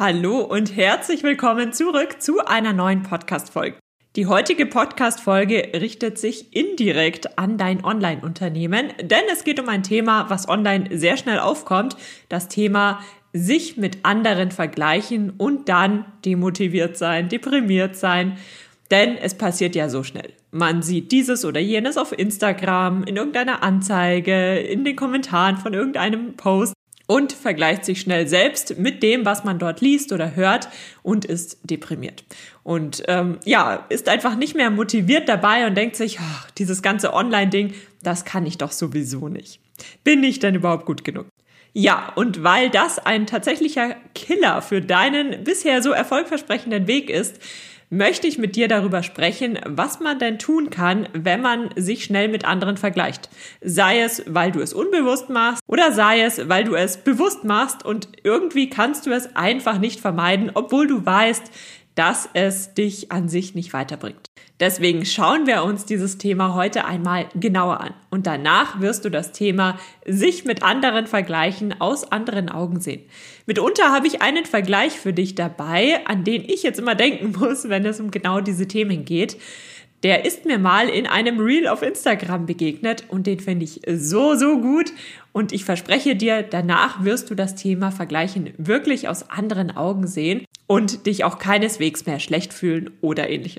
Hallo und herzlich willkommen zurück zu einer neuen Podcast-Folge. Die heutige Podcast-Folge richtet sich indirekt an dein Online-Unternehmen, denn es geht um ein Thema, was online sehr schnell aufkommt, das Thema sich mit anderen vergleichen und dann demotiviert sein, deprimiert sein, denn es passiert ja so schnell. Man sieht dieses oder jenes auf Instagram, in irgendeiner Anzeige, in den Kommentaren von irgendeinem Post und vergleicht sich schnell selbst mit dem, was man dort liest oder hört und ist deprimiert. Und ähm, ja, ist einfach nicht mehr motiviert dabei und denkt sich, ach, dieses ganze Online-Ding, das kann ich doch sowieso nicht. Bin ich denn überhaupt gut genug? Ja, und weil das ein tatsächlicher Killer für deinen bisher so erfolgversprechenden Weg ist, möchte ich mit dir darüber sprechen, was man denn tun kann, wenn man sich schnell mit anderen vergleicht. Sei es, weil du es unbewusst machst oder sei es, weil du es bewusst machst und irgendwie kannst du es einfach nicht vermeiden, obwohl du weißt, dass es dich an sich nicht weiterbringt. Deswegen schauen wir uns dieses Thema heute einmal genauer an. Und danach wirst du das Thema sich mit anderen vergleichen aus anderen Augen sehen. Mitunter habe ich einen Vergleich für dich dabei, an den ich jetzt immer denken muss, wenn es um genau diese Themen geht. Der ist mir mal in einem Reel auf Instagram begegnet und den finde ich so, so gut. Und ich verspreche dir, danach wirst du das Thema Vergleichen wirklich aus anderen Augen sehen und dich auch keineswegs mehr schlecht fühlen oder ähnliches.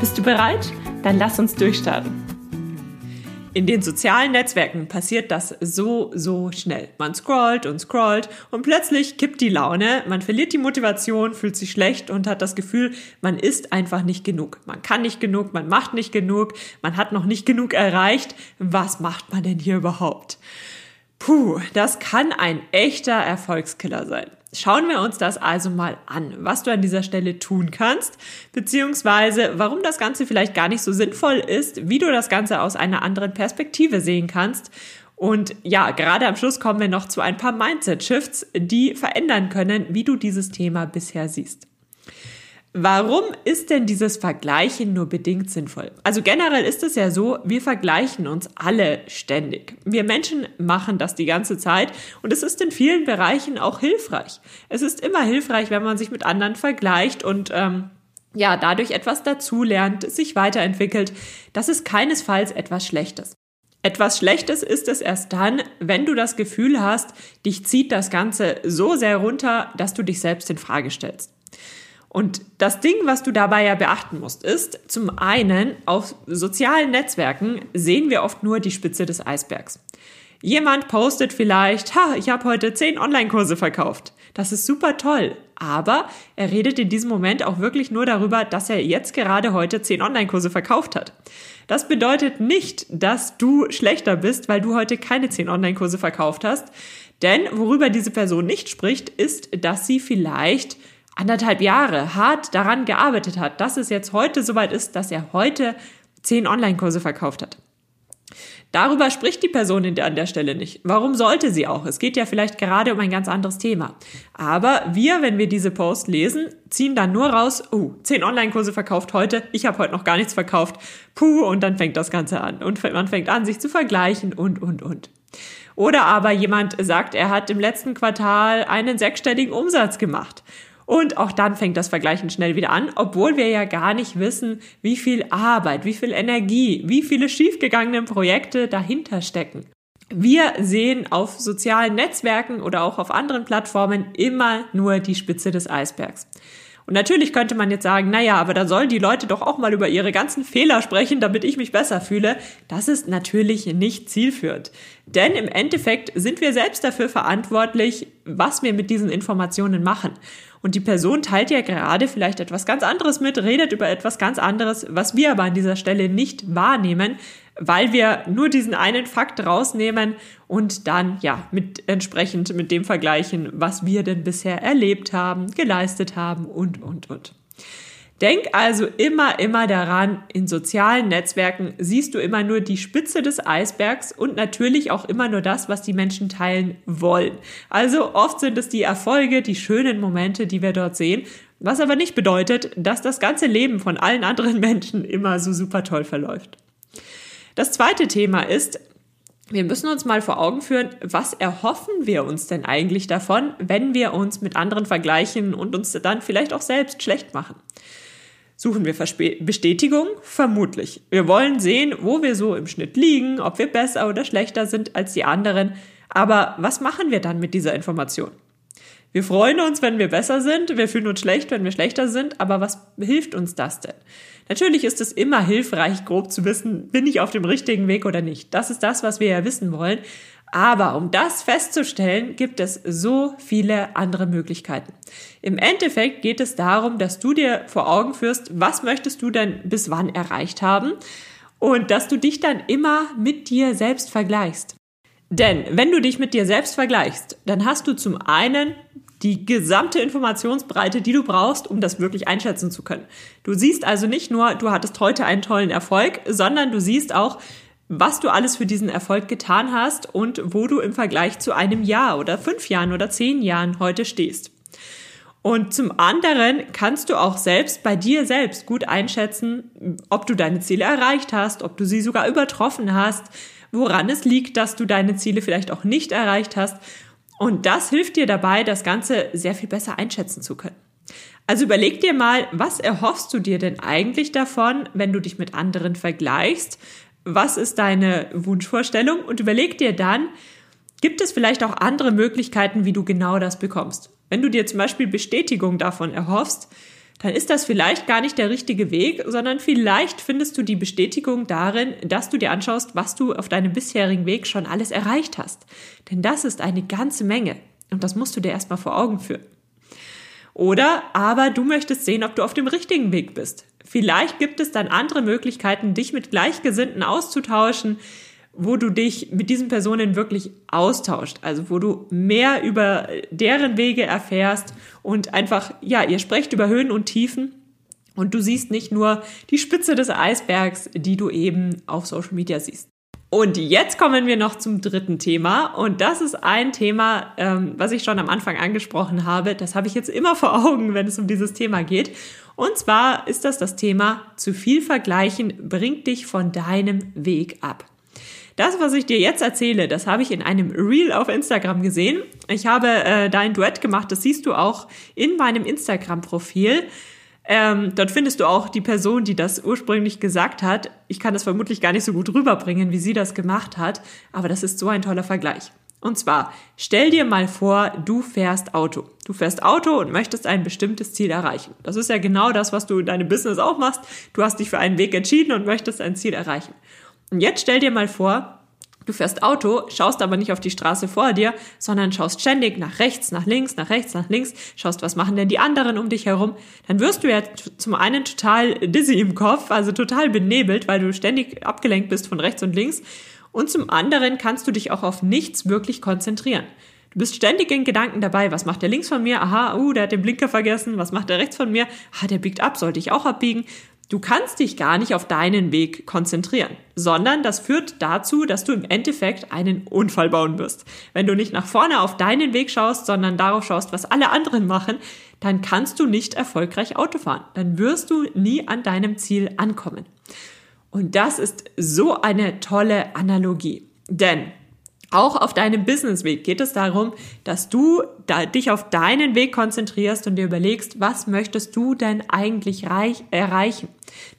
Bist du bereit? Dann lass uns durchstarten. In den sozialen Netzwerken passiert das so, so schnell. Man scrollt und scrollt und plötzlich kippt die Laune, man verliert die Motivation, fühlt sich schlecht und hat das Gefühl, man ist einfach nicht genug. Man kann nicht genug, man macht nicht genug, man hat noch nicht genug erreicht. Was macht man denn hier überhaupt? Puh, das kann ein echter Erfolgskiller sein. Schauen wir uns das also mal an, was du an dieser Stelle tun kannst, beziehungsweise warum das Ganze vielleicht gar nicht so sinnvoll ist, wie du das Ganze aus einer anderen Perspektive sehen kannst. Und ja, gerade am Schluss kommen wir noch zu ein paar Mindset-Shifts, die verändern können, wie du dieses Thema bisher siehst. Warum ist denn dieses Vergleichen nur bedingt sinnvoll? Also generell ist es ja so, wir vergleichen uns alle ständig. Wir Menschen machen das die ganze Zeit und es ist in vielen Bereichen auch hilfreich. Es ist immer hilfreich, wenn man sich mit anderen vergleicht und ähm, ja, dadurch etwas dazulernt, sich weiterentwickelt. Das ist keinesfalls etwas Schlechtes. Etwas Schlechtes ist es erst dann, wenn du das Gefühl hast, dich zieht das Ganze so sehr runter, dass du dich selbst in Frage stellst. Und das Ding, was du dabei ja beachten musst, ist, zum einen, auf sozialen Netzwerken sehen wir oft nur die Spitze des Eisbergs. Jemand postet vielleicht, ha, ich habe heute zehn Online-Kurse verkauft. Das ist super toll. Aber er redet in diesem Moment auch wirklich nur darüber, dass er jetzt gerade heute zehn Online-Kurse verkauft hat. Das bedeutet nicht, dass du schlechter bist, weil du heute keine zehn Online-Kurse verkauft hast. Denn worüber diese Person nicht spricht, ist, dass sie vielleicht anderthalb Jahre hart daran gearbeitet hat, dass es jetzt heute soweit ist, dass er heute zehn Online-Kurse verkauft hat. Darüber spricht die Person an der Stelle nicht. Warum sollte sie auch? Es geht ja vielleicht gerade um ein ganz anderes Thema. Aber wir, wenn wir diese Post lesen, ziehen dann nur raus, oh, zehn Online-Kurse verkauft heute, ich habe heute noch gar nichts verkauft, puh, und dann fängt das Ganze an. Und man fängt an, sich zu vergleichen und, und, und. Oder aber jemand sagt, er hat im letzten Quartal einen sechsstelligen Umsatz gemacht. Und auch dann fängt das Vergleichen schnell wieder an, obwohl wir ja gar nicht wissen, wie viel Arbeit, wie viel Energie, wie viele schiefgegangene Projekte dahinter stecken. Wir sehen auf sozialen Netzwerken oder auch auf anderen Plattformen immer nur die Spitze des Eisbergs. Und natürlich könnte man jetzt sagen, naja, aber da sollen die Leute doch auch mal über ihre ganzen Fehler sprechen, damit ich mich besser fühle. Das ist natürlich nicht zielführend. Denn im Endeffekt sind wir selbst dafür verantwortlich, was wir mit diesen Informationen machen. Und die Person teilt ja gerade vielleicht etwas ganz anderes mit, redet über etwas ganz anderes, was wir aber an dieser Stelle nicht wahrnehmen, weil wir nur diesen einen Fakt rausnehmen und dann ja mit entsprechend mit dem vergleichen, was wir denn bisher erlebt haben, geleistet haben und und und. Denk also immer, immer daran, in sozialen Netzwerken siehst du immer nur die Spitze des Eisbergs und natürlich auch immer nur das, was die Menschen teilen wollen. Also oft sind es die Erfolge, die schönen Momente, die wir dort sehen, was aber nicht bedeutet, dass das ganze Leben von allen anderen Menschen immer so super toll verläuft. Das zweite Thema ist, wir müssen uns mal vor Augen führen, was erhoffen wir uns denn eigentlich davon, wenn wir uns mit anderen vergleichen und uns dann vielleicht auch selbst schlecht machen. Suchen wir Verspe Bestätigung? Vermutlich. Wir wollen sehen, wo wir so im Schnitt liegen, ob wir besser oder schlechter sind als die anderen. Aber was machen wir dann mit dieser Information? Wir freuen uns, wenn wir besser sind, wir fühlen uns schlecht, wenn wir schlechter sind, aber was hilft uns das denn? Natürlich ist es immer hilfreich, grob zu wissen, bin ich auf dem richtigen Weg oder nicht. Das ist das, was wir ja wissen wollen. Aber um das festzustellen, gibt es so viele andere Möglichkeiten. Im Endeffekt geht es darum, dass du dir vor Augen führst, was möchtest du denn bis wann erreicht haben und dass du dich dann immer mit dir selbst vergleichst. Denn wenn du dich mit dir selbst vergleichst, dann hast du zum einen die gesamte Informationsbreite, die du brauchst, um das wirklich einschätzen zu können. Du siehst also nicht nur, du hattest heute einen tollen Erfolg, sondern du siehst auch, was du alles für diesen Erfolg getan hast und wo du im Vergleich zu einem Jahr oder fünf Jahren oder zehn Jahren heute stehst. Und zum anderen kannst du auch selbst bei dir selbst gut einschätzen, ob du deine Ziele erreicht hast, ob du sie sogar übertroffen hast, woran es liegt, dass du deine Ziele vielleicht auch nicht erreicht hast. Und das hilft dir dabei, das Ganze sehr viel besser einschätzen zu können. Also überleg dir mal, was erhoffst du dir denn eigentlich davon, wenn du dich mit anderen vergleichst? Was ist deine Wunschvorstellung und überleg dir dann, gibt es vielleicht auch andere Möglichkeiten, wie du genau das bekommst. Wenn du dir zum Beispiel Bestätigung davon erhoffst, dann ist das vielleicht gar nicht der richtige Weg, sondern vielleicht findest du die Bestätigung darin, dass du dir anschaust, was du auf deinem bisherigen Weg schon alles erreicht hast. Denn das ist eine ganze Menge und das musst du dir erstmal vor Augen führen. Oder aber du möchtest sehen, ob du auf dem richtigen Weg bist. Vielleicht gibt es dann andere Möglichkeiten, dich mit Gleichgesinnten auszutauschen, wo du dich mit diesen Personen wirklich austauscht, also wo du mehr über deren Wege erfährst und einfach, ja, ihr sprecht über Höhen und Tiefen und du siehst nicht nur die Spitze des Eisbergs, die du eben auf Social Media siehst. Und jetzt kommen wir noch zum dritten Thema. Und das ist ein Thema, ähm, was ich schon am Anfang angesprochen habe. Das habe ich jetzt immer vor Augen, wenn es um dieses Thema geht. Und zwar ist das das Thema, zu viel vergleichen bringt dich von deinem Weg ab. Das, was ich dir jetzt erzähle, das habe ich in einem Reel auf Instagram gesehen. Ich habe äh, da Duett gemacht, das siehst du auch in meinem Instagram-Profil. Ähm, dort findest du auch die Person, die das ursprünglich gesagt hat. Ich kann das vermutlich gar nicht so gut rüberbringen, wie sie das gemacht hat, aber das ist so ein toller Vergleich. Und zwar, stell dir mal vor, du fährst Auto. Du fährst Auto und möchtest ein bestimmtes Ziel erreichen. Das ist ja genau das, was du in deinem Business auch machst. Du hast dich für einen Weg entschieden und möchtest ein Ziel erreichen. Und jetzt stell dir mal vor, Du fährst Auto, schaust aber nicht auf die Straße vor dir, sondern schaust ständig nach rechts, nach links, nach rechts, nach links, schaust, was machen denn die anderen um dich herum. Dann wirst du ja zum einen total dizzy im Kopf, also total benebelt, weil du ständig abgelenkt bist von rechts und links. Und zum anderen kannst du dich auch auf nichts wirklich konzentrieren. Du bist ständig in Gedanken dabei, was macht der links von mir? Aha, uh, der hat den Blinker vergessen. Was macht der rechts von mir? Ah, der biegt ab, sollte ich auch abbiegen. Du kannst dich gar nicht auf deinen Weg konzentrieren, sondern das führt dazu, dass du im Endeffekt einen Unfall bauen wirst. Wenn du nicht nach vorne auf deinen Weg schaust, sondern darauf schaust, was alle anderen machen, dann kannst du nicht erfolgreich Auto fahren. Dann wirst du nie an deinem Ziel ankommen. Und das ist so eine tolle Analogie. Denn auch auf deinem Businessweg geht es darum, dass du da, dich auf deinen Weg konzentrierst und dir überlegst, was möchtest du denn eigentlich reich, erreichen?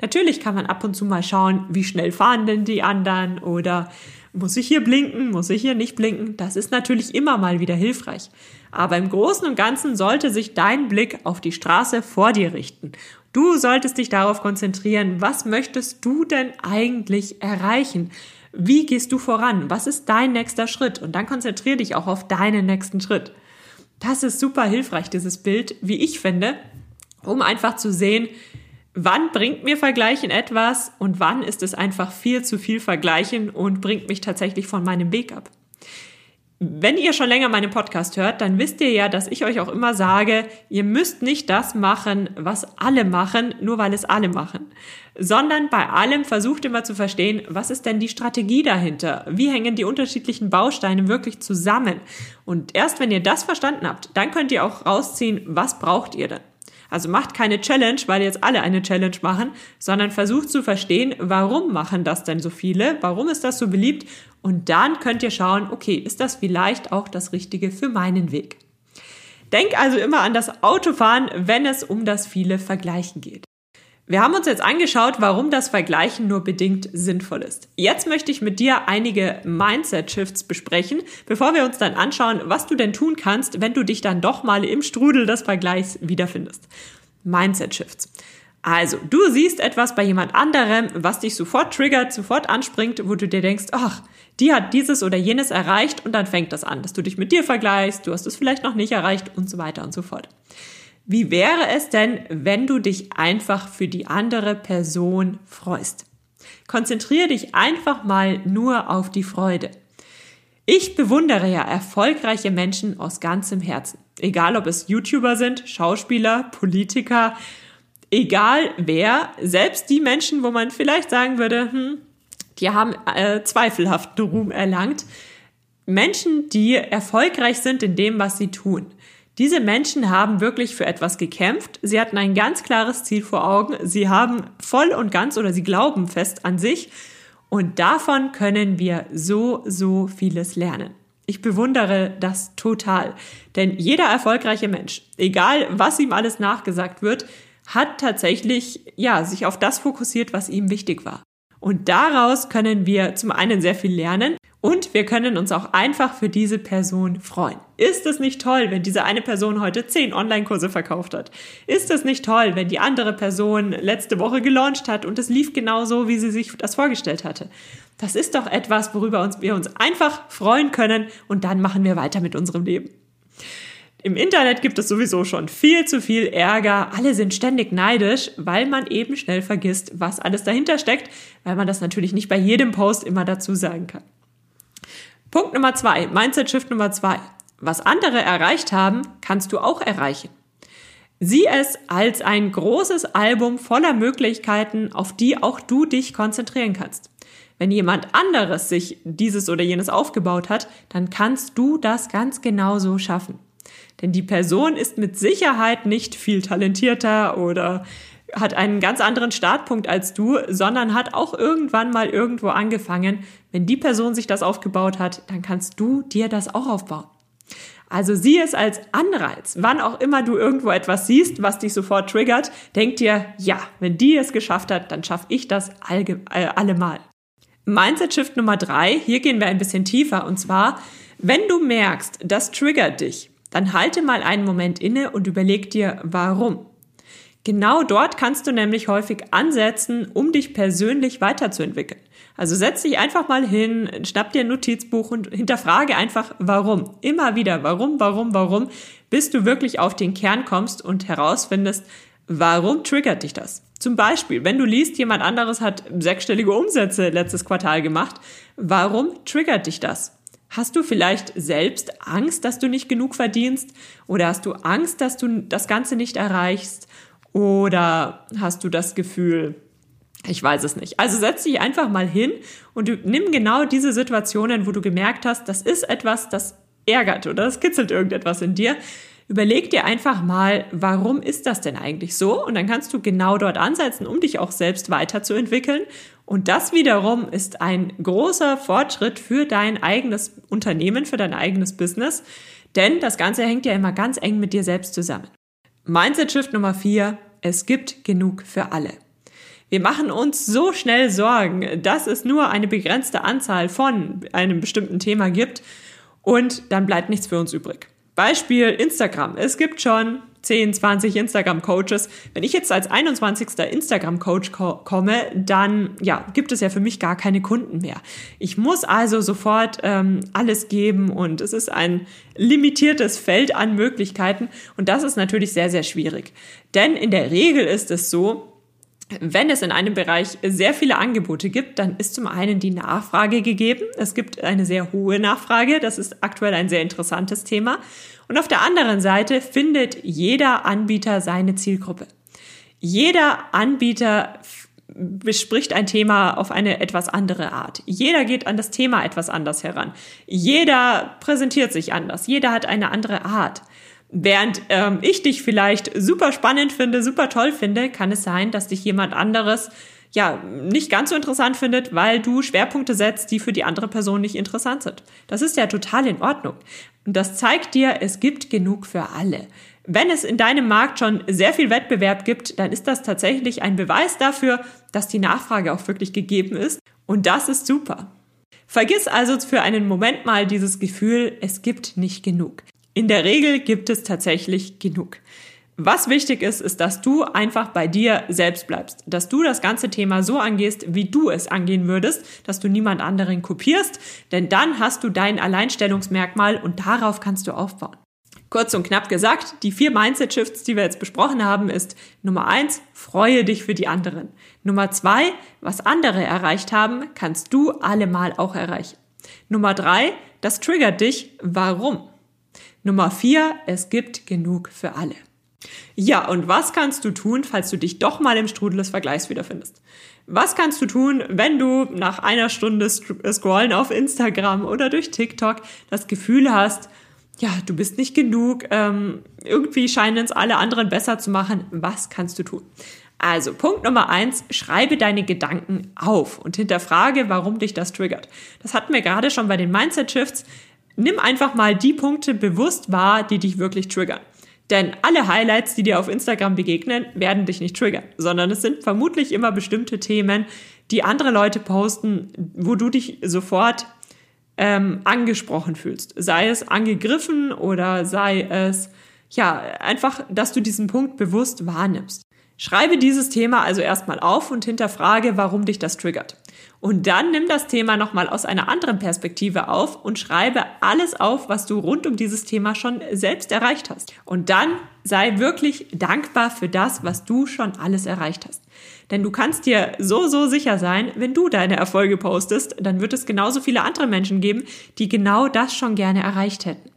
Natürlich kann man ab und zu mal schauen, wie schnell fahren denn die anderen oder muss ich hier blinken, muss ich hier nicht blinken? Das ist natürlich immer mal wieder hilfreich. Aber im Großen und Ganzen sollte sich dein Blick auf die Straße vor dir richten. Du solltest dich darauf konzentrieren, was möchtest du denn eigentlich erreichen? Wie gehst du voran? Was ist dein nächster Schritt? Und dann konzentriere dich auch auf deinen nächsten Schritt. Das ist super hilfreich, dieses Bild, wie ich finde, um einfach zu sehen, Wann bringt mir Vergleichen etwas und wann ist es einfach viel zu viel Vergleichen und bringt mich tatsächlich von meinem Weg ab? Wenn ihr schon länger meinen Podcast hört, dann wisst ihr ja, dass ich euch auch immer sage, ihr müsst nicht das machen, was alle machen, nur weil es alle machen, sondern bei allem versucht immer zu verstehen, was ist denn die Strategie dahinter? Wie hängen die unterschiedlichen Bausteine wirklich zusammen? Und erst wenn ihr das verstanden habt, dann könnt ihr auch rausziehen, was braucht ihr denn? Also macht keine Challenge, weil jetzt alle eine Challenge machen, sondern versucht zu verstehen, warum machen das denn so viele? Warum ist das so beliebt? Und dann könnt ihr schauen, okay, ist das vielleicht auch das Richtige für meinen Weg? Denk also immer an das Autofahren, wenn es um das viele Vergleichen geht. Wir haben uns jetzt angeschaut, warum das Vergleichen nur bedingt sinnvoll ist. Jetzt möchte ich mit dir einige Mindset-Shifts besprechen, bevor wir uns dann anschauen, was du denn tun kannst, wenn du dich dann doch mal im Strudel des Vergleichs wiederfindest. Mindset-Shifts. Also, du siehst etwas bei jemand anderem, was dich sofort triggert, sofort anspringt, wo du dir denkst, ach, die hat dieses oder jenes erreicht und dann fängt das an, dass du dich mit dir vergleichst, du hast es vielleicht noch nicht erreicht und so weiter und so fort. Wie wäre es denn, wenn du dich einfach für die andere Person freust? Konzentriere dich einfach mal nur auf die Freude. Ich bewundere ja erfolgreiche Menschen aus ganzem Herzen. Egal ob es YouTuber sind, Schauspieler, Politiker, egal wer, selbst die Menschen, wo man vielleicht sagen würde, hm, die haben äh, zweifelhaften Ruhm erlangt. Menschen, die erfolgreich sind in dem, was sie tun. Diese Menschen haben wirklich für etwas gekämpft. Sie hatten ein ganz klares Ziel vor Augen. Sie haben voll und ganz oder sie glauben fest an sich. Und davon können wir so, so vieles lernen. Ich bewundere das total. Denn jeder erfolgreiche Mensch, egal was ihm alles nachgesagt wird, hat tatsächlich, ja, sich auf das fokussiert, was ihm wichtig war. Und daraus können wir zum einen sehr viel lernen und wir können uns auch einfach für diese Person freuen. Ist es nicht toll, wenn diese eine Person heute zehn Online-Kurse verkauft hat? Ist es nicht toll, wenn die andere Person letzte Woche gelauncht hat und es lief genau so, wie sie sich das vorgestellt hatte? Das ist doch etwas, worüber wir uns einfach freuen können und dann machen wir weiter mit unserem Leben. Im Internet gibt es sowieso schon viel zu viel Ärger. Alle sind ständig neidisch, weil man eben schnell vergisst, was alles dahinter steckt, weil man das natürlich nicht bei jedem Post immer dazu sagen kann. Punkt Nummer zwei, Mindset Shift Nummer zwei. Was andere erreicht haben, kannst du auch erreichen. Sieh es als ein großes Album voller Möglichkeiten, auf die auch du dich konzentrieren kannst. Wenn jemand anderes sich dieses oder jenes aufgebaut hat, dann kannst du das ganz genauso schaffen. Denn die Person ist mit Sicherheit nicht viel talentierter oder hat einen ganz anderen Startpunkt als du, sondern hat auch irgendwann mal irgendwo angefangen. Wenn die Person sich das aufgebaut hat, dann kannst du dir das auch aufbauen. Also sieh es als Anreiz. Wann auch immer du irgendwo etwas siehst, was dich sofort triggert, denk dir, ja, wenn die es geschafft hat, dann schaffe ich das äh, allemal. Mindset Shift Nummer drei, hier gehen wir ein bisschen tiefer und zwar, wenn du merkst, das triggert dich, dann halte mal einen Moment inne und überleg dir, warum. Genau dort kannst du nämlich häufig ansetzen, um dich persönlich weiterzuentwickeln. Also setz dich einfach mal hin, schnapp dir ein Notizbuch und hinterfrage einfach, warum. Immer wieder, warum, warum, warum, bis du wirklich auf den Kern kommst und herausfindest, warum triggert dich das? Zum Beispiel, wenn du liest, jemand anderes hat sechsstellige Umsätze letztes Quartal gemacht, warum triggert dich das? Hast du vielleicht selbst Angst, dass du nicht genug verdienst? Oder hast du Angst, dass du das Ganze nicht erreichst? Oder hast du das Gefühl, ich weiß es nicht. Also setz dich einfach mal hin und nimm genau diese Situationen, wo du gemerkt hast, das ist etwas, das ärgert oder das kitzelt irgendetwas in dir. Überleg dir einfach mal, warum ist das denn eigentlich so? Und dann kannst du genau dort ansetzen, um dich auch selbst weiterzuentwickeln. Und das wiederum ist ein großer Fortschritt für dein eigenes Unternehmen, für dein eigenes Business. Denn das Ganze hängt ja immer ganz eng mit dir selbst zusammen. Mindset Shift Nummer vier: Es gibt genug für alle. Wir machen uns so schnell Sorgen, dass es nur eine begrenzte Anzahl von einem bestimmten Thema gibt und dann bleibt nichts für uns übrig. Beispiel Instagram. Es gibt schon 10, 20 Instagram-Coaches. Wenn ich jetzt als 21. Instagram-Coach ko komme, dann ja, gibt es ja für mich gar keine Kunden mehr. Ich muss also sofort ähm, alles geben und es ist ein limitiertes Feld an Möglichkeiten und das ist natürlich sehr, sehr schwierig. Denn in der Regel ist es so, Wenn es in einem Bereich sehr viele Angebote gibt, dann ist zum einen die Nachfrage gegeben. Es gibt eine sehr hohe Nachfrage. Das ist aktuell ein sehr interessantes Thema. Und auf der anderen Seite findet jeder Anbieter seine Zielgruppe. Jeder Anbieter bespricht ein Thema auf eine etwas andere Art. Jeder geht an das Thema etwas anders heran. Jeder präsentiert sich anders. Jeder hat eine andere Art. Während ähm, ich dich vielleicht super spannend finde, super toll finde, kann es sein, dass dich jemand anderes ja nicht ganz so interessant findet, weil du Schwerpunkte setzt, die für die andere Person nicht interessant sind. Das ist ja total in Ordnung. Und das zeigt dir, es gibt genug für alle. Wenn es in deinem Markt schon sehr viel Wettbewerb gibt, dann ist das tatsächlich ein Beweis dafür, dass die Nachfrage auch wirklich gegeben ist. Und das ist super. Vergiss also für einen Moment mal dieses Gefühl, es gibt nicht genug. In der Regel gibt es tatsächlich genug. Was wichtig ist, ist, dass du einfach bei dir selbst bleibst, dass du das ganze Thema so angehst, wie du es angehen würdest, dass du niemand anderen kopierst, denn dann hast du dein Alleinstellungsmerkmal und darauf kannst du aufbauen. Kurz und knapp gesagt, die vier Mindset Shifts, die wir jetzt besprochen haben, ist Nummer eins, freue dich für die anderen. Nummer zwei, was andere erreicht haben, kannst du allemal auch erreichen. Nummer drei, das triggert dich, warum? Nummer vier, es gibt genug für alle. Ja, und was kannst du tun, falls du dich doch mal im Strudel des Vergleichs wiederfindest? Was kannst du tun, wenn du nach einer Stunde Scrollen auf Instagram oder durch TikTok das Gefühl hast, ja, du bist nicht genug, ähm, irgendwie scheinen es alle anderen besser zu machen. Was kannst du tun? Also, Punkt Nummer eins, schreibe deine Gedanken auf und hinterfrage, warum dich das triggert. Das hatten wir gerade schon bei den Mindset Shifts. Nimm einfach mal die Punkte bewusst wahr, die dich wirklich triggern. Denn alle Highlights, die dir auf Instagram begegnen, werden dich nicht triggern, sondern es sind vermutlich immer bestimmte Themen, die andere Leute posten, wo du dich sofort ähm, angesprochen fühlst. Sei es angegriffen oder sei es, ja, einfach, dass du diesen Punkt bewusst wahrnimmst. Schreibe dieses Thema also erstmal auf und hinterfrage, warum dich das triggert. Und dann nimm das Thema nochmal aus einer anderen Perspektive auf und schreibe alles auf, was du rund um dieses Thema schon selbst erreicht hast. Und dann sei wirklich dankbar für das, was du schon alles erreicht hast. Denn du kannst dir so, so sicher sein, wenn du deine Erfolge postest, dann wird es genauso viele andere Menschen geben, die genau das schon gerne erreicht hätten.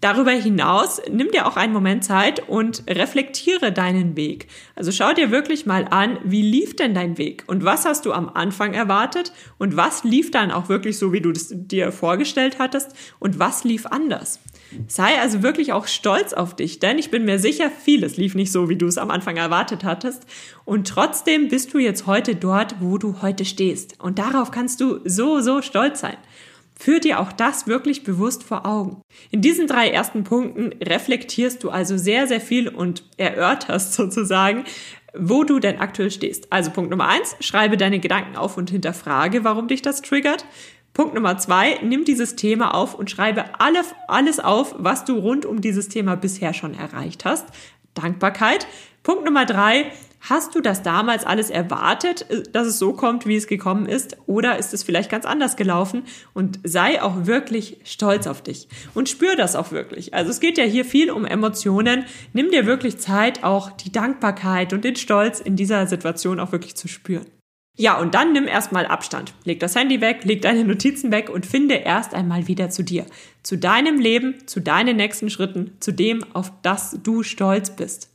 Darüber hinaus nimm dir auch einen Moment Zeit und reflektiere deinen Weg. Also schau dir wirklich mal an, wie lief denn dein Weg und was hast du am Anfang erwartet und was lief dann auch wirklich so, wie du es dir vorgestellt hattest und was lief anders. Sei also wirklich auch stolz auf dich, denn ich bin mir sicher, vieles lief nicht so, wie du es am Anfang erwartet hattest. Und trotzdem bist du jetzt heute dort, wo du heute stehst. Und darauf kannst du so, so stolz sein. Führ dir auch das wirklich bewusst vor Augen. In diesen drei ersten Punkten reflektierst du also sehr, sehr viel und erörterst sozusagen, wo du denn aktuell stehst. Also Punkt Nummer eins, schreibe deine Gedanken auf und hinterfrage, warum dich das triggert. Punkt Nummer zwei, nimm dieses Thema auf und schreibe alle, alles auf, was du rund um dieses Thema bisher schon erreicht hast. Dankbarkeit. Punkt Nummer drei, Hast du das damals alles erwartet, äh, dass es so kommt, wie es gekommen ist? Oder ist es vielleicht ganz anders gelaufen? Und sei auch wirklich stolz auf dich. Und spür das auch wirklich. Also es geht ja hier viel um Emotionen. Nimm dir wirklich Zeit, auch die Dankbarkeit und den Stolz in dieser Situation auch wirklich zu spüren. Ja, und dann nimm erstmal Abstand. Leg das Handy weg, leg deine Notizen weg und finde erst einmal wieder zu dir. Zu deinem Leben, zu deinen nächsten Schritten, zu dem, auf das du stolz bist.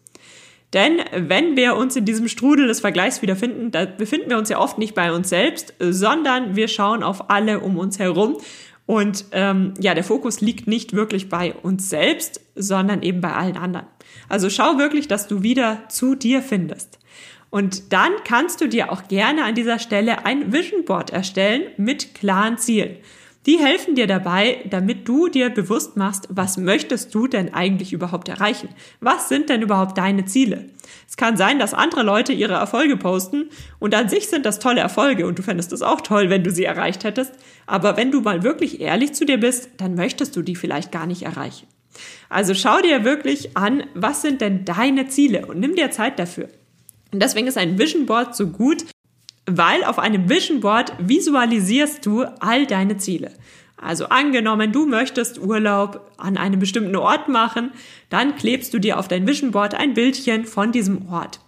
Denn wenn wir uns in diesem Strudel des Vergleichs wiederfinden, da befinden wir uns ja oft nicht bei uns selbst, sondern wir schauen auf alle um uns herum. Und ähm, ja, der Fokus liegt nicht wirklich bei uns selbst, sondern eben bei allen anderen. Also schau wirklich, dass du wieder zu dir findest. Und dann kannst du dir auch gerne an dieser Stelle ein Vision Board erstellen mit klaren Zielen. Die helfen dir dabei, damit du dir bewusst machst, was möchtest du denn eigentlich überhaupt erreichen? Was sind denn überhaupt deine Ziele? Es kann sein, dass andere Leute ihre Erfolge posten und an sich sind das tolle Erfolge und du fändest es auch toll, wenn du sie erreicht hättest. Aber wenn du mal wirklich ehrlich zu dir bist, dann möchtest du die vielleicht gar nicht erreichen. Also schau dir wirklich an, was sind denn deine Ziele und nimm dir Zeit dafür. Und deswegen ist ein Vision Board so gut, weil auf einem Vision Board visualisierst du all deine Ziele. Also angenommen, du möchtest Urlaub an einem bestimmten Ort machen, dann klebst du dir auf dein Vision Board ein Bildchen von diesem Ort.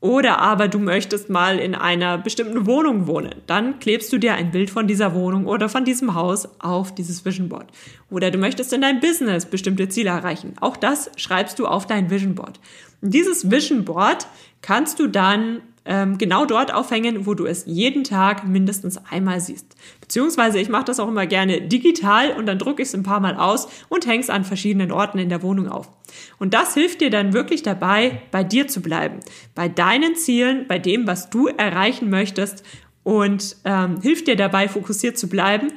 Oder aber du möchtest mal in einer bestimmten Wohnung wohnen. Dann klebst du dir ein Bild von dieser Wohnung oder von diesem Haus auf dieses Vision Board. Oder du möchtest in deinem Business bestimmte Ziele erreichen. Auch das schreibst du auf dein Vision Board. Und dieses Vision Board kannst du dann ähm, genau dort aufhängen, wo du es jeden Tag mindestens einmal siehst. Beziehungsweise ich mache das auch immer gerne digital und dann drucke ich es ein paar Mal aus und hänge es an verschiedenen Orten in der Wohnung auf. Und das hilft dir dann wirklich dabei, bei dir zu bleiben, bei deinen Zielen, bei dem, was du erreichen möchtest und ähm, hilft dir dabei, fokussiert zu bleiben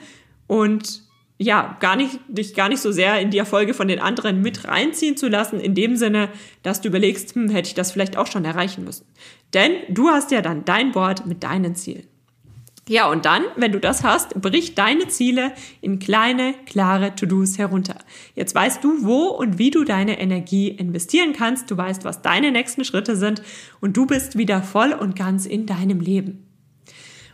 und ja, gar nicht, dich gar nicht so sehr in die Erfolge von den anderen mit reinziehen zu lassen, in dem Sinne, dass du überlegst, hm, hätte ich das vielleicht auch schon erreichen müssen. Denn du hast ja dann dein Board mit deinen Zielen. Ja, und dann, wenn du das hast, brich deine Ziele in kleine, klare To-Dos herunter. Jetzt weißt du, wo und wie du deine Energie investieren kannst. Du weißt, was deine nächsten Schritte sind und du bist wieder voll und ganz in deinem Leben.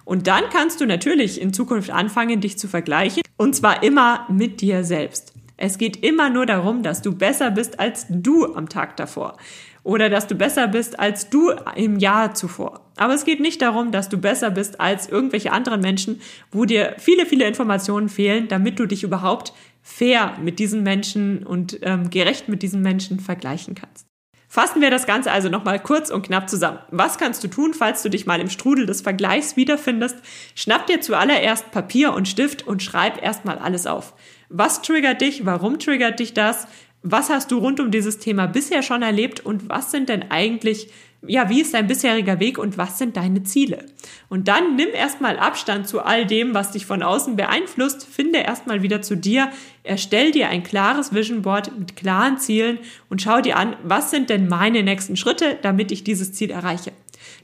Und dann kannst du natürlich in Zukunft anfangen, dich zu vergleichen. Und zwar immer mit dir selbst. Es geht immer nur darum, dass du besser bist als du am Tag davor. Oder dass du besser bist als du im Jahr zuvor. Aber es geht nicht darum, dass du besser bist als irgendwelche anderen Menschen, wo dir viele, viele Informationen fehlen, damit du dich überhaupt fair mit diesen Menschen und ähm, gerecht mit diesen Menschen vergleichen kannst. Fassen wir das Ganze also nochmal kurz und knapp zusammen. Was kannst du tun, falls du dich mal im Strudel des Vergleichs wiederfindest? Schnapp dir zuallererst Papier und Stift und schreib erstmal alles auf. Was triggert dich? Warum triggert dich das? Was hast du rund um dieses Thema bisher schon erlebt und was sind denn eigentlich ja, wie ist dein bisheriger Weg und was sind deine Ziele? Und dann nimm erstmal Abstand zu all dem, was dich von außen beeinflusst, finde erstmal wieder zu dir, erstell dir ein klares Vision Board mit klaren Zielen und schau dir an, was sind denn meine nächsten Schritte, damit ich dieses Ziel erreiche.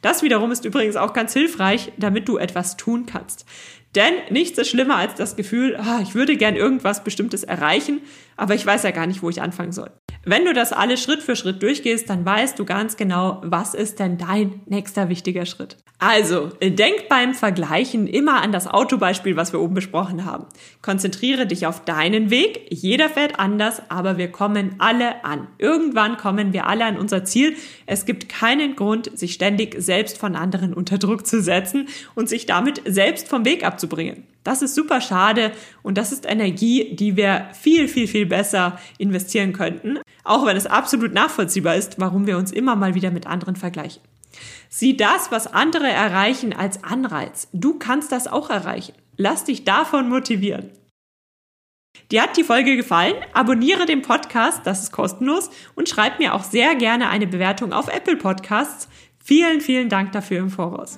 Das wiederum ist übrigens auch ganz hilfreich, damit du etwas tun kannst. Denn nichts ist schlimmer als das Gefühl, ah, ich würde gern irgendwas Bestimmtes erreichen, aber ich weiß ja gar nicht, wo ich anfangen soll. Wenn du das alles Schritt für Schritt durchgehst, dann weißt du ganz genau, was ist denn dein nächster wichtiger Schritt. Also, denk beim Vergleichen immer an das Autobeispiel, was wir oben besprochen haben. Konzentriere dich auf deinen Weg. Jeder fährt anders, aber wir kommen alle an. Irgendwann kommen wir alle an unser Ziel. Es gibt keinen Grund, sich ständig selbst von anderen unter Druck zu setzen und sich damit selbst vom Weg abzubringen. Das ist super schade und das ist Energie, die wir viel, viel, viel besser investieren könnten, auch wenn es absolut nachvollziehbar ist, warum wir uns immer mal wieder mit anderen vergleichen. Sieh das, was andere erreichen, als Anreiz. Du kannst das auch erreichen. Lass dich davon motivieren. Dir hat die Folge gefallen? Abonniere den Podcast, das ist kostenlos, und schreib mir auch sehr gerne eine Bewertung auf Apple Podcasts. Vielen, vielen Dank dafür im Voraus.